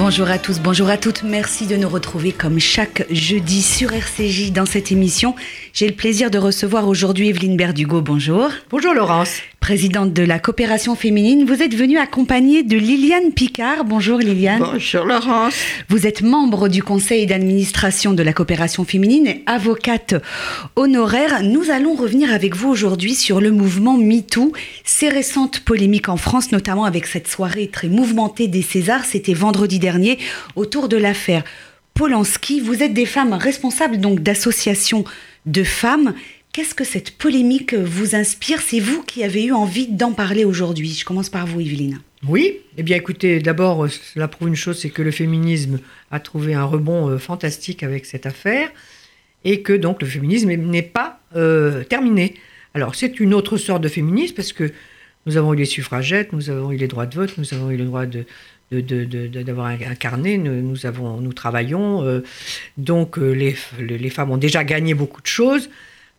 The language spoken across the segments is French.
Bonjour à tous, bonjour à toutes. Merci de nous retrouver comme chaque jeudi sur RCJ dans cette émission. J'ai le plaisir de recevoir aujourd'hui Evelyne Berdugo. Bonjour. Bonjour Laurence. Présidente de la coopération féminine, vous êtes venue accompagnée de Liliane Picard. Bonjour Liliane. Bonjour Laurence. Vous êtes membre du conseil d'administration de la coopération féminine et avocate honoraire. Nous allons revenir avec vous aujourd'hui sur le mouvement MeToo, ces récentes polémiques en France, notamment avec cette soirée très mouvementée des Césars. C'était vendredi dernier autour de l'affaire Polanski. Vous êtes des femmes responsables donc d'associations de femmes. Qu'est-ce que cette polémique vous inspire? C'est vous qui avez eu envie d'en parler aujourd'hui. Je commence par vous, Evelyne. Oui, eh bien écoutez, d'abord, cela prouve une chose, c'est que le féminisme a trouvé un rebond euh, fantastique avec cette affaire et que donc le féminisme n'est pas euh, terminé. Alors c'est une autre sorte de féminisme parce que nous avons eu les suffragettes, nous avons eu les droits de vote, nous avons eu le droit de, d'avoir un, carnet, nous, avons, nous travaillons. Euh, donc les, les, femmes ont déjà gagné beaucoup de choses.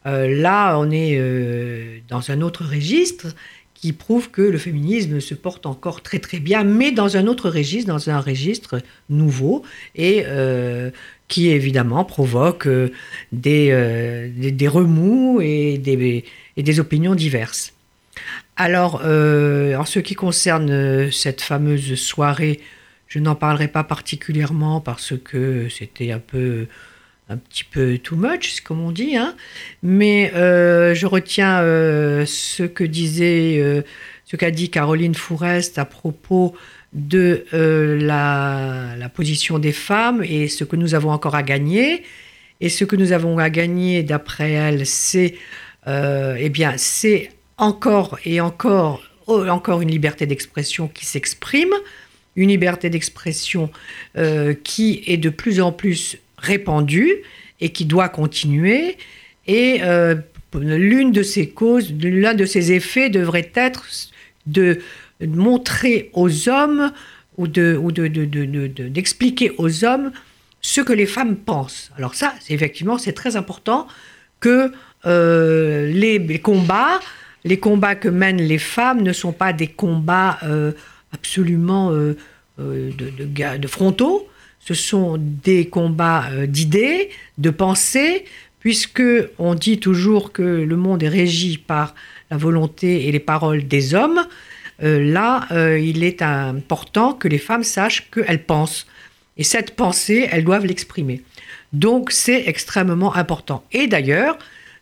Euh, là, on est euh, dans un autre registre qui prouve que le féminisme se porte encore très très bien, mais dans un autre registre, dans un registre nouveau, et euh, qui évidemment provoque des, des, remous et des, et des, opinions diverses. Alors, en ce qui concerne cette fameuse soirée, je n'en parlerai pas particulièrement parce que c'était un peu un petit peu too much, comme on dit, hein. mais euh, je retiens euh, ce que disait, euh, ce qu'a dit Caroline Fourest à propos de la, la, position des femmes et ce que nous avons encore à gagner. Et ce que nous avons à gagner, d'après elle, c'est eh bien, c'est encore et encore, oh, encore une liberté d'expression qui s'exprime, une liberté d'expression qui est de plus en plus répandue et qui doit continuer. Et euh, l'une de ces causes, l'un de ces effets devrait être de montrer aux hommes ou de d'expliquer aux hommes ce que les femmes pensent. Alors ça, effectivement, c'est très important que euh, les, combats, les combats que mènent les femmes ne sont pas des combats euh, absolument de, de, frontaux, ce sont des combats euh, d'idées, de pensées, puisque on dit toujours que le monde est régi par la volonté et les paroles des hommes. Euh, là, euh, il est important que les femmes sachent qu'elles pensent. Et cette pensée, elles doivent l'exprimer. Donc c'est extrêmement important. Et d'ailleurs,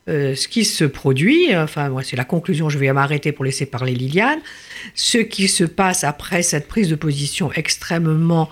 ce qui se produit, enfin moi c'est la conclusion, je vais m'arrêter pour laisser parler Liliane, ce qui se passe après cette prise de position extrêmement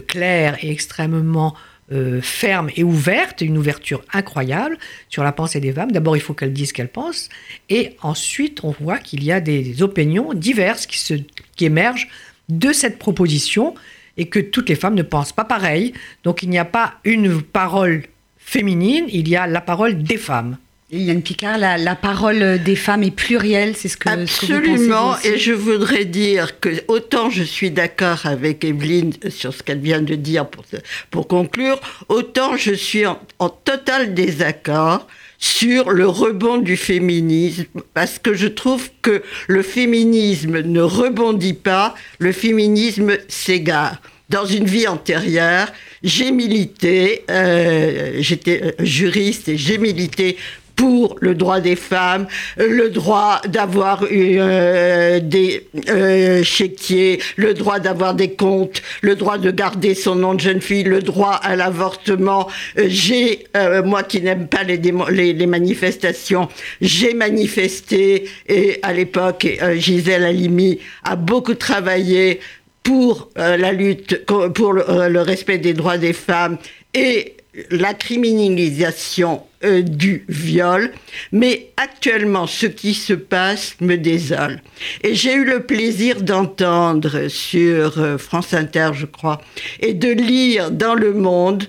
claire et extrêmement euh, ferme et ouverte, une ouverture incroyable sur la pensée des femmes. D'abord, il faut qu'elles disent ce qu'elles pensent, et ensuite, on voit qu'il y a des opinions diverses qui, qui émergent de cette proposition, et que toutes les femmes ne pensent pas pareil. Donc, il n'y a pas une parole féminine, il y a la parole des femmes. Yann Picard, la, parole des femmes est plurielle, c'est ce que Absolument, et je voudrais dire que autant je suis d'accord avec Evelyne sur ce qu'elle vient de dire pour, pour conclure, autant je suis en, total désaccord sur le rebond du féminisme, parce que je trouve que le féminisme ne rebondit pas, le féminisme s'égare. Dans une vie antérieure, j'ai milité, euh, j'étais juriste et j'ai milité pour le droit des femmes, le droit d'avoir euh, des euh, chéquiers, le droit d'avoir des comptes, le droit de garder son nom de jeune fille, le droit à l'avortement. Euh, j'ai, euh, moi qui n'aime pas les, les, les, manifestations, j'ai manifesté et à l'époque, Gisèle Halimi a beaucoup travaillé pour la lutte, pour le, le respect des droits des femmes et la criminalisation euh, du viol, mais actuellement ce qui se passe me désole. Et j'ai eu le plaisir d'entendre sur euh, France Inter, je crois, et de lire dans Le Monde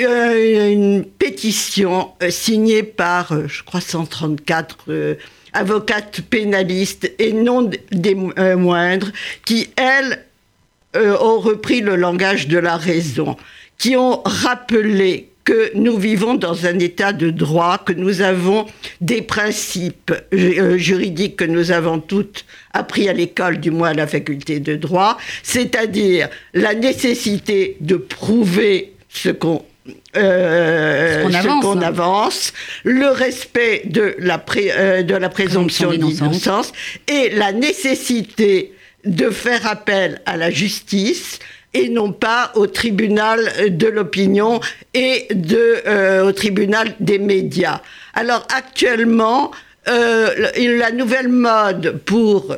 euh, une pétition signée par, je crois, 134 avocates pénalistes et non des moindres, qui, elles, ont repris le langage de la raison qui ont rappelé que nous vivons dans un état de droit, que nous avons des principes euh, juridiques que nous avons toutes appris à l'école, du moins à la faculté de droit, c'est-à-dire la nécessité de prouver ce qu'on euh, qu'on avance, le respect de la, euh, de la présomption d'innocence et la nécessité de faire appel à la justice et non pas au tribunal de l'opinion et de, euh, au tribunal des médias. Alors actuellement, euh, la nouvelle mode pour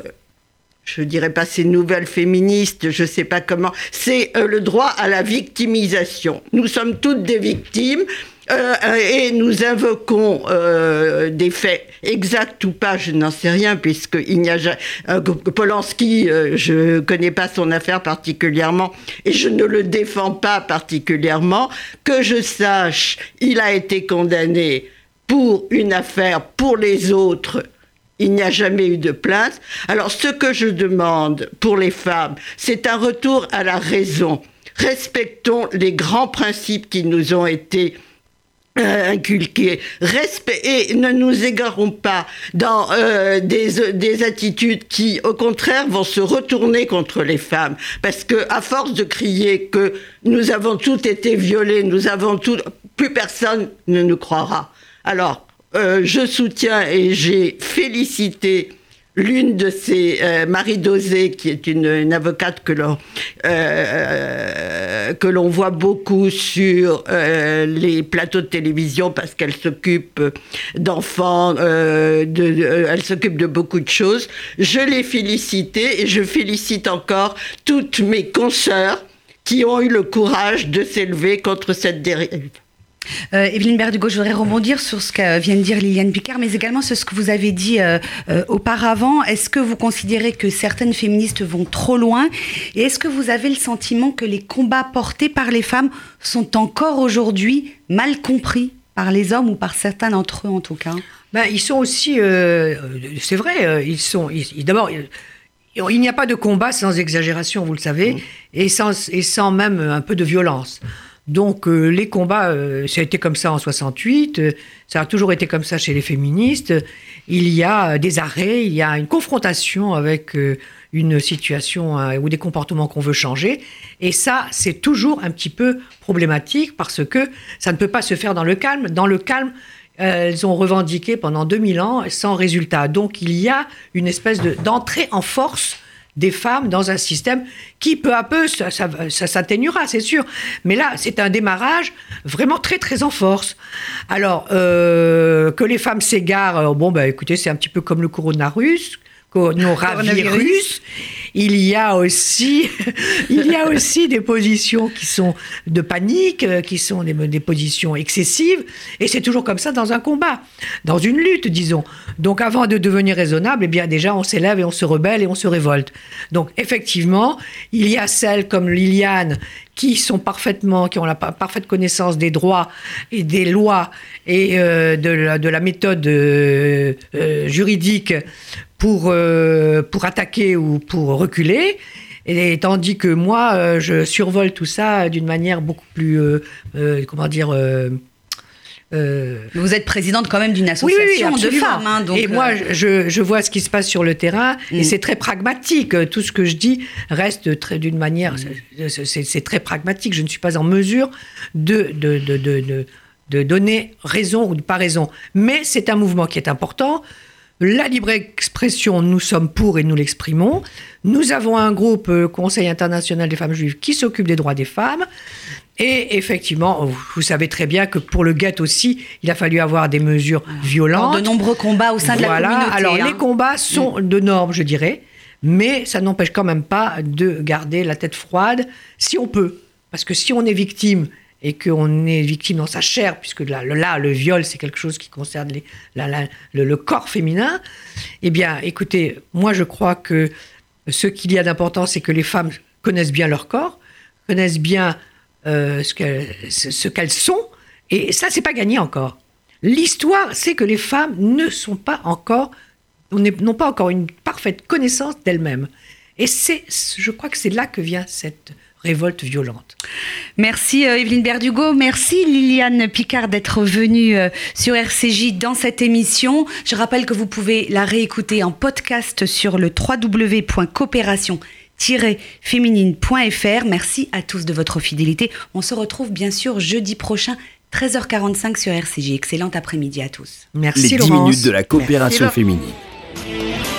je dirais pas ces nouvelles féministes, je sais pas comment, c'est euh, le droit à la victimisation. Nous sommes toutes des victimes. Euh, et nous invoquons euh, des faits exacts ou pas, je n'en sais rien, puisqu'il n'y a jamais. Polanski, je ne connais pas son affaire particulièrement et je ne le défends pas particulièrement. Que je sache, il a été condamné pour une affaire, pour les autres il n'y a jamais eu de plainte. Alors ce que je demande pour les femmes, c'est un retour à la raison. Respectons les grands principes qui nous ont été euh, inculqués. et ne nous égarons pas dans euh, des, des, attitudes qui, au contraire, vont se retourner contre les femmes. Parce que, à force de crier que nous avons toutes été violées, nous avons tout, plus personne ne nous croira. Alors, euh, je soutiens et j'ai félicité l'une de ces euh, Marie Dosé, qui est une, avocate que l'on euh, que l'on voit beaucoup sur les plateaux de télévision parce qu'elle s'occupe d'enfants, de, elle s'occupe de beaucoup de choses. Je l'ai félicitée et je félicite encore toutes mes consoeurs qui ont eu le courage de s'élever contre cette dérive. Euh, Evelyne Berdugo, je voudrais rebondir sur ce que vient de dire Liliane Picard, mais également sur ce que vous avez dit euh, euh, auparavant. Est-ce que vous considérez que certaines féministes vont trop loin? Et est-ce que vous avez le sentiment que les combats portés par les femmes sont encore aujourd'hui mal compris par les hommes ou par certains d'entre eux en tout cas? Ben, Ils sont aussi, c'est vrai, ils sont, d'abord, il n'y a pas de combat sans exagération, vous le savez, mmh. et, sans, et sans même un peu de violence. Donc euh, les combats, euh, ça a été comme ça en 68, euh, ça a toujours été comme ça chez les féministes. Il y a des arrêts, il y a une confrontation avec une situation ou des comportements qu'on veut changer. Et ça, c'est toujours un petit peu problématique parce que ça ne peut pas se faire dans le calme. Dans le calme, elles ont revendiqué pendant 2000 ans sans résultat. Donc il y a une espèce d'entrée en force des femmes dans un système qui, peu à peu, ça, s'atténuera, c'est sûr. Mais là, c'est un démarrage vraiment très, très en force. Alors, euh, que les femmes s'égarent, euh, bon, bah, écoutez, c'est un petit peu comme le coronavirus, coronavirus. Il y a aussi, il y a aussi des positions qui sont de panique, euh, qui sont des, positions excessives, et c'est toujours comme ça dans un combat, dans une lutte, disons. Donc, avant de devenir raisonnable, eh bien, déjà, on s'élève et on se rebelle et on se révolte. Donc, effectivement, il y a celles comme Liliane qui sont parfaitement, qui ont la parfaite connaissance des droits et des lois et euh, de, la, de, la, méthode euh, juridique pour, euh, pour attaquer ou pour reculer. Et tandis que moi, euh, je survole tout ça d'une manière beaucoup plus, euh, comment dire, vous êtes présidente quand même d'une association de femmes. Hein, donc et moi, je, je, vois ce qui se passe sur le terrain et mm. c'est très pragmatique. Tout ce que je dis reste d'une manière. Mm. C'est très pragmatique. Je ne suis pas en mesure de, de, de, de, de donner raison ou de pas raison. Mais c'est un mouvement qui est important. La libre expression, nous sommes pour et nous l'exprimons. Nous avons un groupe euh, Conseil international des femmes juives qui s'occupe des droits des femmes. Et effectivement, vous savez très bien que pour le GATT aussi, il a fallu avoir des mesures violentes. de nombreux combats au sein de la communauté. Alors les hein. combats sont mm. de normes, je dirais, mais ça n'empêche quand même pas de garder la tête froide si on peut. Parce que si on est victime et qu'on est victime dans sa chair, puisque là, le, là, le viol, c'est quelque chose qui concerne le, corps féminin, eh bien, écoutez, moi, je crois que ce qu'il y a d'important, c'est que les femmes connaissent bien leur corps, connaissent bien euh, ce qu'elles sont, et ça, c'est pas gagné encore. L'histoire, c'est que les femmes ne sont pas encore, n'ont pas encore une parfaite connaissance d'elles-mêmes. Et c'est, je crois que c'est là que vient cette révolte violente. Merci euh, Evelyne Berdugo, merci Liliane Picard d'être venue euh, sur RCJ dans cette émission. Je rappelle que vous pouvez la réécouter en podcast sur le www.coopération-féminine.fr. Merci à tous de votre fidélité. On se retrouve bien sûr jeudi prochain 13h45 sur RCJ. Excellent après-midi à tous. Merci Les 10 Laurence. minutes de la coopération Merci, féminine.